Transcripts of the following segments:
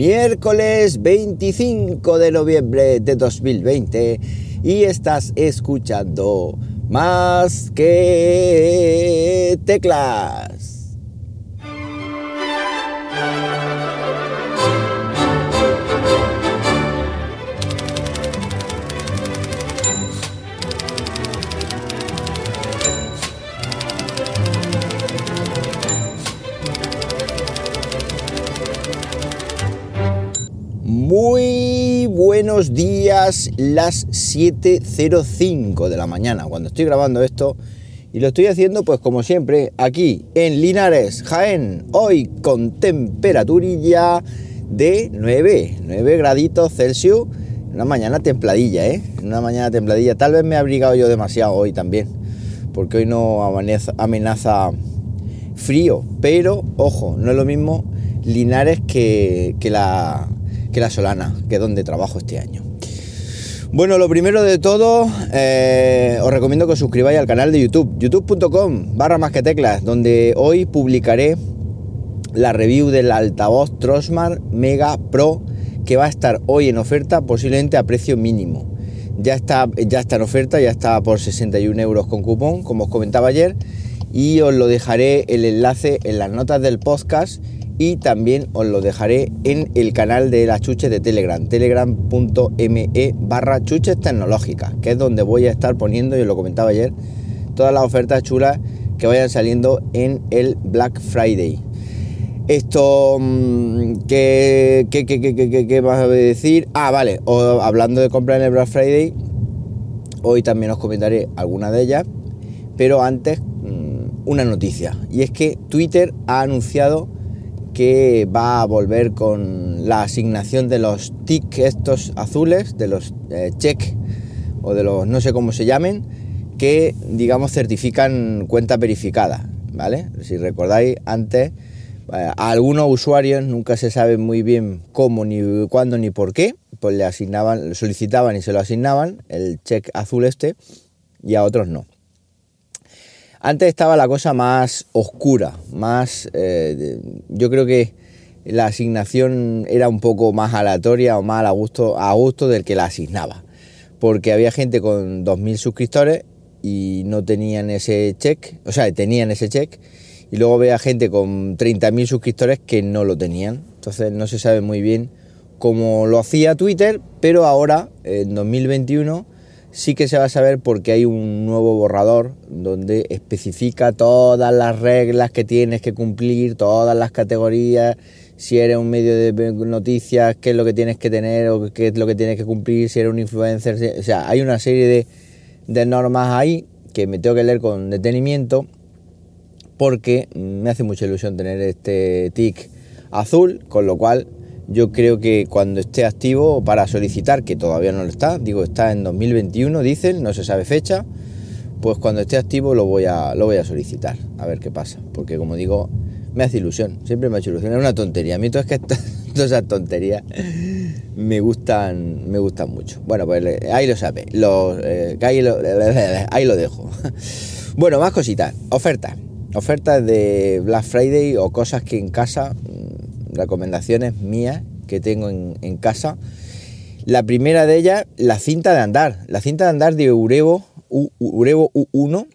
miércoles 25 de noviembre de 2020 y estás escuchando más que teclas. Buenos días, las 7.05 de la mañana, cuando estoy grabando esto. Y lo estoy haciendo, pues como siempre, aquí en Linares, Jaén, hoy con temperaturilla de 9, 9 graditos Celsius. Una mañana templadilla, ¿eh? Una mañana templadilla. Tal vez me he abrigado yo demasiado hoy también, porque hoy no amenaza, amenaza frío. Pero, ojo, no es lo mismo Linares que, que la que la Solana, que es donde trabajo este año. Bueno, lo primero de todo, eh, os recomiendo que os suscribáis al canal de YouTube, youtube.com barra más que teclas, donde hoy publicaré la review del altavoz Trosmar Mega Pro que va a estar hoy en oferta posiblemente a precio mínimo. Ya está, ya está en oferta, ya está por 61 euros con cupón, como os comentaba ayer, y os lo dejaré el enlace en las notas del podcast y también os lo dejaré en el canal de las chuches de Telegram, telegram.me barra chuches tecnológicas, que es donde voy a estar poniendo, y os lo comentaba ayer, todas las ofertas chulas que vayan saliendo en el Black Friday. Esto, mm, ¿qué, qué, qué, qué, vas a decir? Ah, vale, hablando de comprar en el Black Friday, hoy también os comentaré alguna de ellas, pero antes mm, una noticia, y es que Twitter ha anunciado que va a volver con la asignación de los TIC estos azules, de los eh, check o de los no sé cómo se llamen, que digamos certifican cuenta verificada, ¿vale? Si recordáis antes, eh, a algunos usuarios nunca se sabe muy bien cómo, ni cuándo, ni por qué, pues le asignaban, solicitaban y se lo asignaban, el check azul este, y a otros no. Antes estaba la cosa más oscura, más... Eh, yo creo que la asignación era un poco más aleatoria o más a gusto, a gusto del que la asignaba. Porque había gente con 2.000 suscriptores y no tenían ese check, o sea, tenían ese check, y luego había gente con 30.000 suscriptores que no lo tenían. Entonces no se sabe muy bien cómo lo hacía Twitter, pero ahora, en 2021, sí que se va a saber porque hay un nuevo borrador donde especifica todas las reglas que tienes que cumplir, todas las categorías, si eres un medio de noticias, qué es lo que tienes que tener o qué es lo que tienes que cumplir, si eres un influencer, o sea, hay una serie de, de normas ahí que me tengo que leer con detenimiento porque me hace mucha ilusión tener este tic azul, con lo cual yo creo que cuando esté activo para solicitar, que todavía no lo está, digo, está en 2021, dicen, no se sabe fecha, pues cuando esté activo lo voy a, lo voy a solicitar, a ver qué pasa, porque como digo, me hace ilusión, siempre me ha hecho ilusión, es una tontería, a mí todo es que todas esas tonterías me gustan, me gustan mucho. Bueno, pues ahí lo sabe, eh, ahí, lo, ahí lo dejo. Bueno, más cositas, ofertas, ofertas de Black Friday o cosas que en casa recomendaciones mías que tengo en, casa. La primera de ellas, la cinta de andar. La cinta de andar de Urevo, Urevo U1,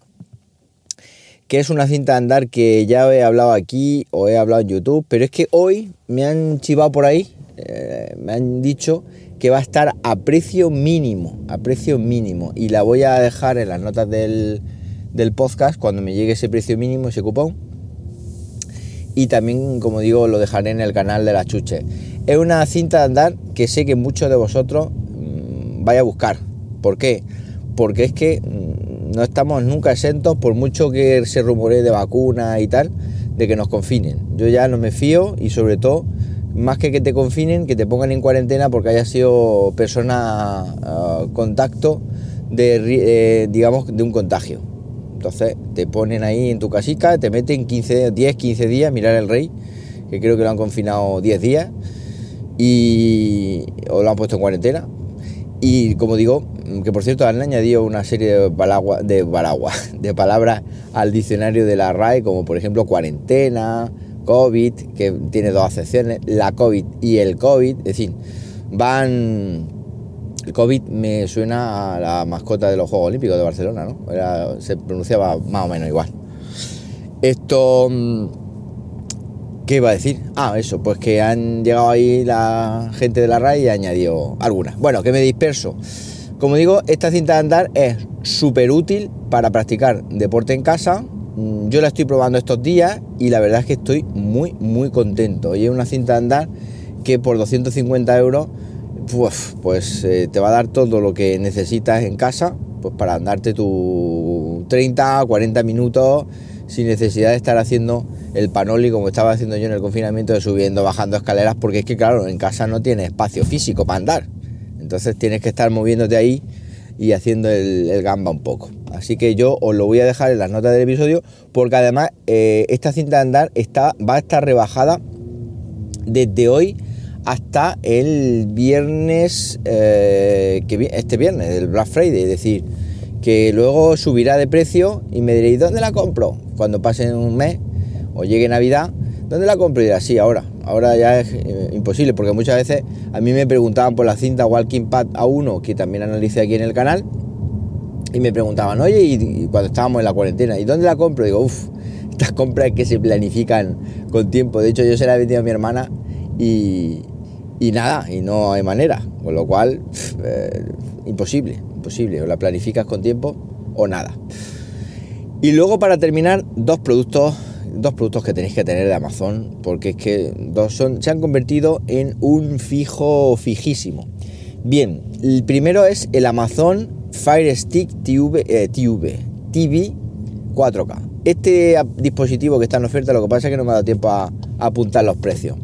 que es una cinta de andar que ya he hablado aquí o he hablado en YouTube, pero es que hoy me han chivado por ahí, eh, me han dicho que va a estar a precio mínimo, a precio mínimo, y la voy a dejar en las notas del, del podcast cuando me llegue ese precio mínimo, ese cupón y también, como digo, lo dejaré en el canal de la Chuche. Es una cinta de andar que sé que muchos de vosotros mmm, vais a buscar. ¿Por qué? Porque es que mmm, no estamos nunca exentos, por mucho que se rumore de vacuna y tal, de que nos confinen. Yo ya no me fío y sobre todo, más que que te confinen, que te pongan en cuarentena porque haya sido persona uh, contacto de, eh, digamos, de un contagio entonces te ponen ahí en tu casica, te meten 15, 10, 15 días, mirar el rey, que creo que lo han confinado 10 días, y, o lo han puesto en cuarentena. Y como digo, que por cierto han añadido una serie de, de, de palabras al diccionario de la RAE, como por ejemplo cuarentena, COVID, que tiene dos acepciones, la COVID y el COVID, es decir, van... El COVID me suena a la mascota de los Juegos Olímpicos de Barcelona, ¿no? se pronunciaba más o menos igual. Esto... Mm, ¿Qué iba a decir? Ah, eso, pues que han llegado ahí la gente de la RAI y añadió algunas. Bueno, que me disperso. Como digo, esta cinta de andar es súper útil para practicar deporte en casa. Mm, yo la estoy probando estos días y la verdad es que estoy muy, muy contento. Y es una cinta de andar que por 250 euros pues, eh, te va a dar todo lo que necesitas en casa pues para andarte tu 30, 40 minutos sin necesidad de estar haciendo el panoli como estaba haciendo yo en el confinamiento de subiendo, bajando escaleras, porque es que claro, en casa no tienes espacio físico para andar. Entonces tienes que estar moviéndote ahí y haciendo el, gamba un poco. Así que yo os lo voy a dejar en las notas del episodio, porque además eh, esta cinta de andar está, va a estar rebajada desde hoy hasta el viernes, eh, que, este viernes, el Black Friday, es decir, que luego subirá de precio y me diréis, ¿dónde la compro? Cuando pase un mes o llegue Navidad, ¿dónde la compro? Y dirá, sí, ahora. Ahora ya es eh, imposible, porque muchas veces a mí me preguntaban por la cinta Walking Pad A1, que también analicé aquí en el canal, y me preguntaban, oye, y, cuando estábamos en la cuarentena, ¿y dónde la compro? Y digo, uff, estas compras que se planifican con tiempo. De hecho, yo se la he vendido a mi hermana y, y nada, y no hay manera. Con lo cual, eh, imposible posible, o la planificas con tiempo o nada. Y luego para terminar, dos productos, dos productos que tenéis que tener de Amazon, porque es que dos se han convertido en un fijo fijísimo. Bien, el primero es el Amazon Fire Stick TV, eh, TV, TV 4K. Este dispositivo que está en oferta, lo que pasa es que no me ha dado tiempo a apuntar los precios.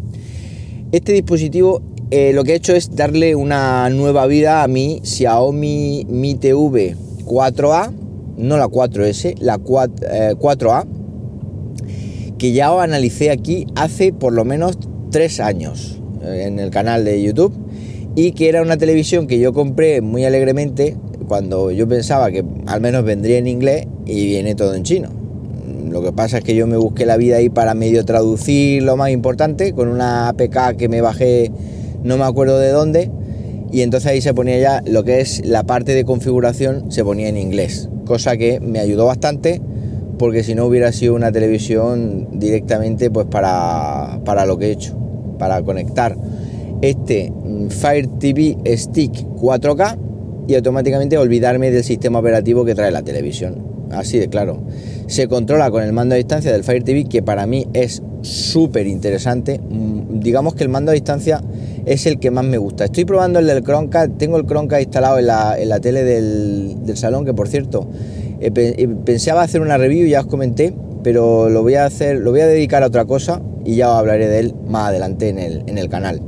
Este dispositivo eh, lo que he hecho es darle una nueva vida a mi Xiaomi Mi TV 4A, no la 4S, la 4, a eh, que ya analicé aquí hace por lo menos 3 años eh, en el canal de YouTube y que era una televisión que yo compré muy alegremente cuando yo pensaba que al menos vendría en inglés y viene todo en chino. Lo que pasa es que yo me busqué la vida ahí para medio traducir lo más importante con una APK que me bajé no me acuerdo de dónde, y entonces ahí se ponía ya lo que es la parte de configuración, se ponía en inglés, cosa que me ayudó bastante porque si no hubiera sido una televisión directamente pues para, para lo que he hecho, para conectar este mm, Fire TV Stick 4K y automáticamente olvidarme del sistema operativo que trae la televisión. Así de claro. Se controla con el mando a distancia del Fire TV que para mí es súper interesante. Mm, digamos que el mando a distancia es el que más me gusta. Estoy probando el del Chromecast, tengo el Chromecast instalado en la, tele del, salón, que por cierto, eh, eh, pensaba hacer una review, ya os comenté, pero lo voy a hacer, lo voy a dedicar a otra cosa y ya os hablaré de él más adelante en el, en el canal.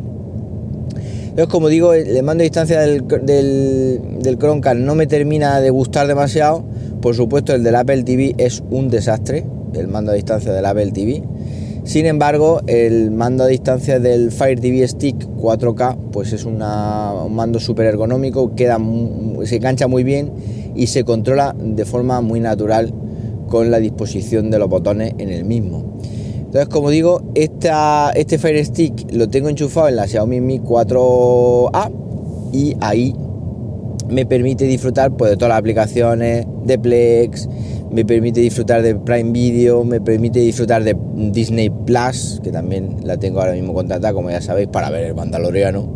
Entonces, como digo, el mando a distancia del, del, del Chromecast no me termina de gustar demasiado. Por supuesto, el del Apple TV es un desastre, el mando a distancia del Apple TV. Sin embargo, el mando a distancia del Fire TV Stick 4K pues es un mando súper ergonómico, queda, se engancha muy bien y se controla de forma muy natural con la disposición de los botones en el mismo. Entonces, como digo, este Fire Stick lo tengo enchufado en la Xiaomi Mi 4A y ahí me permite disfrutar pues, de todas las aplicaciones de Plex, me permite disfrutar de Prime Video, me permite disfrutar de Disney Plus, que también la tengo ahora mismo contratada, como ya sabéis, para ver el Mandaloriano.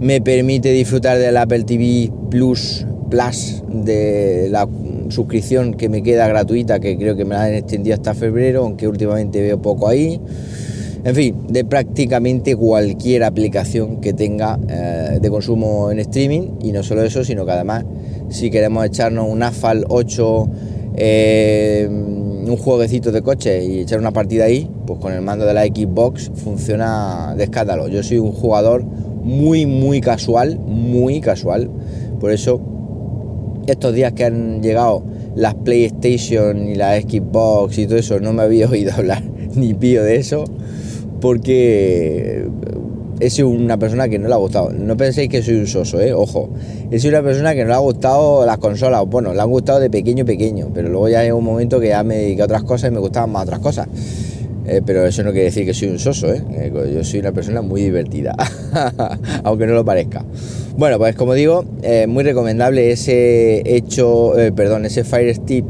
Me permite disfrutar del Apple TV Plus Plus, de la suscripción que me queda gratuita, que creo que me la han extendido hasta febrero, aunque últimamente veo poco ahí. En fin, de prácticamente cualquier aplicación que tenga eh, de consumo en streaming. Y no solo eso, sino que además, si queremos echarnos un AFAL 8 eh, un jueguecito de coche y echar una partida ahí, pues con el mando de la Xbox funciona de. Yo soy un jugador muy, muy casual, muy casual. Por eso, estos días que han llegado las PlayStation y la Xbox y todo eso, no me había oído hablar ni pío de eso, porque he sido una persona que no le ha gustado. No penséis que soy un soso, ¿eh? Ojo. He sido una persona que no le ha gustado las consolas. Bueno, le han gustado de pequeño pequeño, pero luego ya hay un momento que ya me dediqué a otras cosas y me gustaban más otras cosas. Eh, pero eso no quiere decir que soy un soso, ¿eh? Eh, yo soy una persona muy divertida, aunque no lo parezca. Bueno, pues como digo, muy recomendable ese hecho, perdón, ese Fire Stick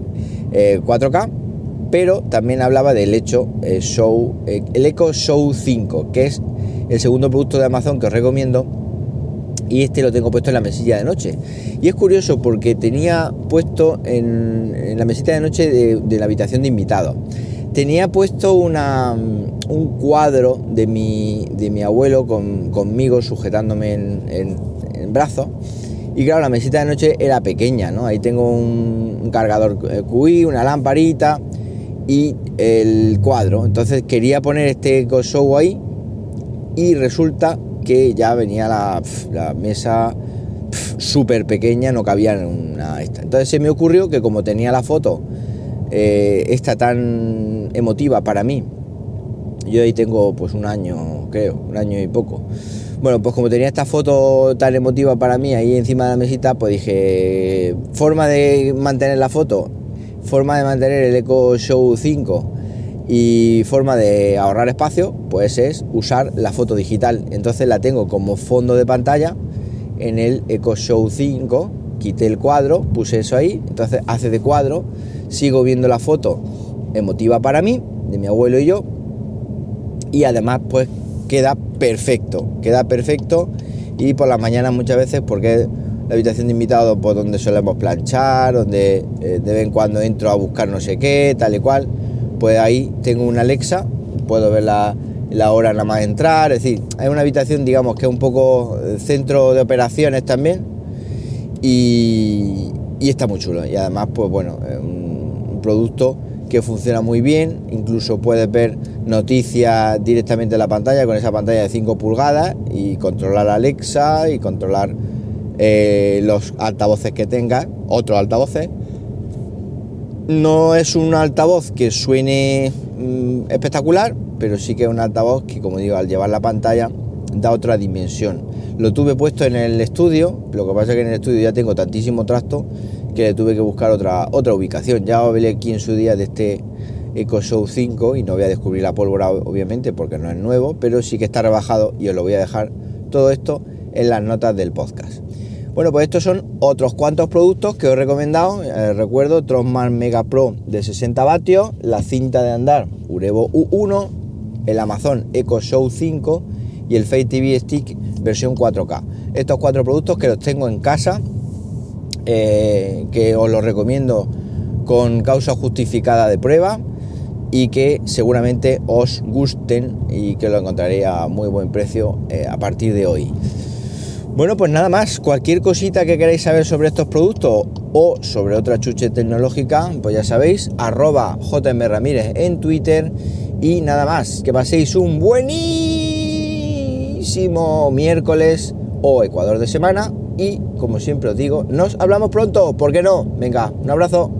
4K, pero también hablaba del hecho Show, el Echo Show 5, que es el segundo producto de Amazon que os recomiendo y este lo tengo puesto en la mesilla de noche. Y es curioso porque tenía puesto en, la mesita de noche de, la habitación de invitados. Tenía puesto una, un cuadro de mi, de mi abuelo conmigo sujetándome en, brazos. Y claro, la mesita de noche era pequeña, ¿no? Ahí tengo un, cargador eh, QI, una lamparita y el cuadro. Entonces quería poner este show ahí y resulta que ya venía la, mesa súper pequeña, no cabía en una esta. Entonces se me ocurrió que como tenía la foto eh, esta tan emotiva para mí, yo ahí tengo pues un año, creo, un año y poco. Bueno, pues como tenía esta foto tan emotiva para mí ahí encima de la mesita, pues dije, forma de mantener la foto, forma de mantener el Eco Show 5 y forma de ahorrar espacio, pues es usar la foto digital. Entonces la tengo como fondo de pantalla en el Eco Show 5. Quité el cuadro, puse eso ahí, entonces hace de cuadro, sigo viendo la foto emotiva para mí, de mi abuelo y yo, y además pues queda perfecto, queda perfecto y por las mañanas muchas veces porque la habitación de invitados por donde solemos planchar, donde eh, de vez en cuando entro a buscar no sé qué, tal y cual, pues ahí tengo una Alexa, puedo ver la, hora nada más entrar, es decir, hay una habitación digamos que es un poco eh, centro de operaciones también y, está muy chulo. Y además pues bueno, es un, producto que funciona muy bien, incluso puedes ver noticias directamente en la pantalla con esa pantalla de 5 pulgadas y controlar Alexa y controlar eh, los altavoces que tengas, otros altavoces no es un altavoz que suene mm, espectacular, pero sí que es un altavoz que, como digo, al llevar la pantalla da otra dimensión. Lo tuve puesto en el estudio, lo que pasa es que en el estudio ya tengo tantísimo trasto que le tuve que buscar otra, otra ubicación. Ya hablé aquí en su día de este Eco Show 5 y no voy a descubrir la pólvora obviamente porque no es nuevo, pero sí que está rebajado y os lo voy a dejar todo esto en las notas del podcast. Bueno, pues estos son otros cuantos productos que os he recomendado. Eh, recuerdo Trosman Mega Pro de 60 vatios, la cinta de andar Urevo U1, el Amazon Echo Show 5 y el Face TV Stick versión 4K. Estos cuatro productos que los tengo en casa, eh, que os los recomiendo con causa justificada de prueba y que seguramente os gusten y que lo encontraré a muy buen precio eh, a partir de hoy. Bueno, pues nada más, cualquier cosita que queráis saber sobre estos productos o sobre otra chuche tecnológica, pues ya sabéis, arroba JM Ramírez en Twitter. Y nada más, que paséis un buenísimo miércoles o Ecuador de semana. Y como siempre os digo, nos hablamos pronto, ¿por qué no? Venga, un abrazo.